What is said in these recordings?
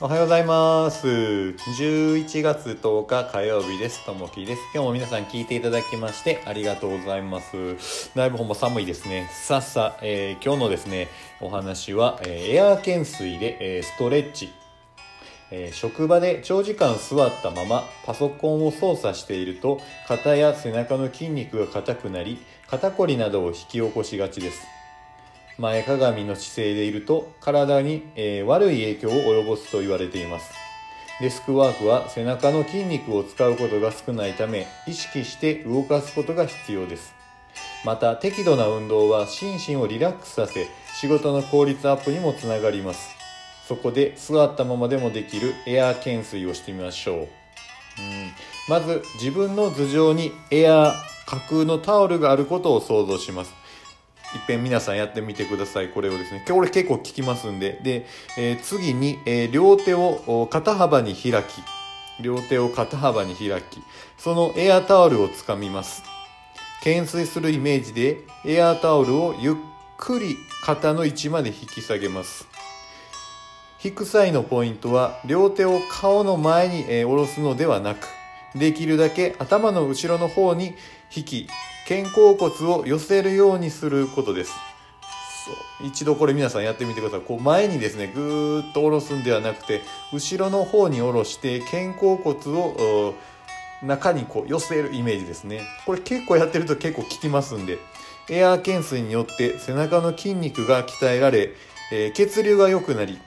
おはようございます。11月10日火曜日です。ともきです。今日も皆さん聞いていただきましてありがとうございます。だいぶほんま寒いですね。さっさ、えー今日のですね、お話は、えーエアー懸垂で、えーストレッチ。え職場で長時間座ったままパソコンを操作していると肩や背中の筋肉が硬くなり肩こりなどを引き起こしがちです前かがみの姿勢でいると体に、えー悪い影響を及ぼすと言われています。デスクワークは背中の筋肉を使うことが少ないため意識して動かすことが必要です。また適度な運動は心身をリラックスさせ仕事の効率アップにもつながります。そこで座ったままでもできるエアー懸垂をしてみましょう、うん、まず自分の頭上にエアー架空のタオルがあることを想像します。いっぺん皆さんやってみてください。これをですね。これ結構効きますんで。で、えー次に、えー両手を肩幅に開き。両手を肩幅に開き。そのエアタオルをつかみます。懸垂するイメージでエアタオルをゆっくり肩の位置まで引き下げます。引く際のポイントは両手を顔の前に、えー下ろすのではなくできるだけ頭の後ろの方に引き肩甲骨を寄せるようにすることです。そう。一度これ皆さんやってみてください。こう前にですねぐーっと下ろすんではなくて後ろの方に下ろして肩甲骨を中にこう寄せるイメージですね。これ結構やってると結構効きますんでエアー懸垂によって背中の筋肉が鍛えられ、えー血流が良くなり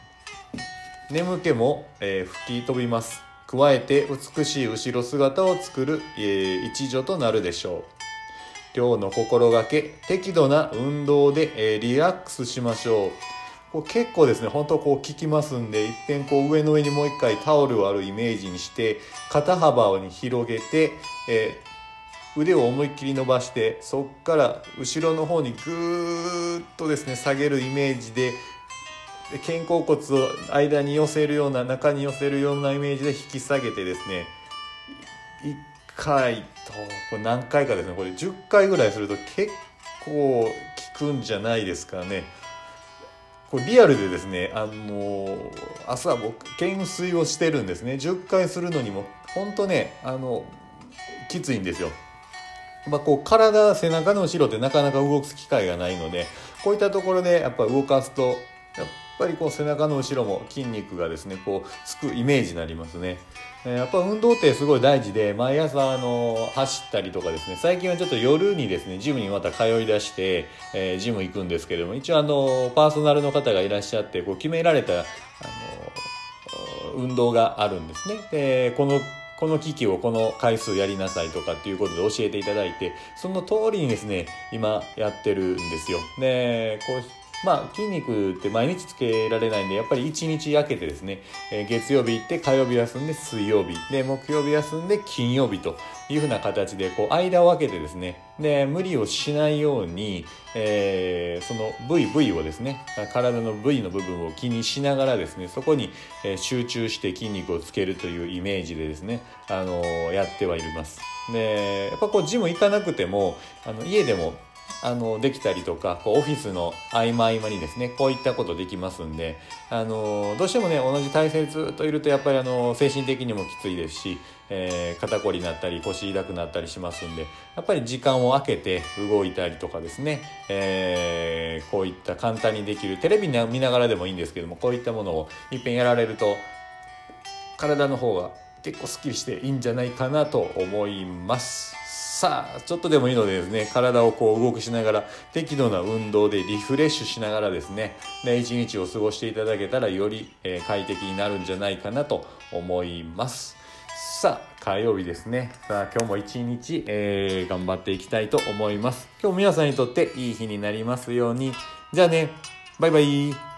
眠気も、えー吹き飛びます。加えて美しい後ろ姿を作る、えー一助となるでしょう。今日の心がけ適度な運動で、えーリラックスしましょう。これ結構ですね本当こう効きますんでいっぺんこう上の上にもう一回タオルをあるイメージにして肩幅に広げて、えー腕を思いっきり伸ばしてそっから後ろの方にぐーっとですね下げるイメージで肩甲骨を間に寄せるような中に寄せるようなイメージで引き下げてですね1回とこれ何回かですねこれ10回ぐらいすると結構効くんじゃないですかね。これリアルでですねあの朝僕懸垂をしてるんですね。10回するのにも本当ねあのきついんですよ。まあ、こう体背中の後ろってなかなか動く機会がないのでこういったところでやっぱ動かすとやっっぱりこう背中の後ろも筋肉がですねこうつくイメージになりますね、えーやっぱ運動ってすごい大事で毎朝あの走ったりとかですね最近はちょっと夜にですねジムにまた通い出して、えージム行くんですけども一応あのパーソナルの方がいらっしゃってこう決められたあの運動があるんですね。でこのこの機器をこの回数やりなさいとかっていうことで教えていただいてその通りにですね今やってるんですよ。でこうまあ筋肉って毎日つけられないんでやっぱり1日空けてですね、えー月曜日行って火曜日休んで水曜日で木曜日休んで金曜日というふうな形でこう間を空けてですねで無理をしないように、えーその部位部位をですね体の部位の部分を気にしながらですねそこに、集中して筋肉をつけるというイメージでですね、あのーやってはいます。でやっぱこうジム行かなくてもあの家でもあのできたりとかこうオフィスの合間合間にですねこういったことできますんであのどうしてもね同じ体勢ずっといるとやっぱりあの精神的にもきついですし、えー肩こりになったり腰痛くなったりしますんでやっぱり時間を空けて動いたりとかですね、えーこういった簡単にできるテレビ見ながらでもいいんですけどもこういったものをいっぺんやられると体の方が結構すっきりしていいんじゃないかなと思います。さあちょっとでもいいのでですね体をこう動かしながら適度な運動でリフレッシュしながらですね一日を過ごしていただけたらより、え快適になるんじゃないかなと思います。さあ火曜日ですね。さあ今日も一日、えー頑張っていきたいと思います。今日皆さんにとっていい日になりますように。じゃあねバイバイ。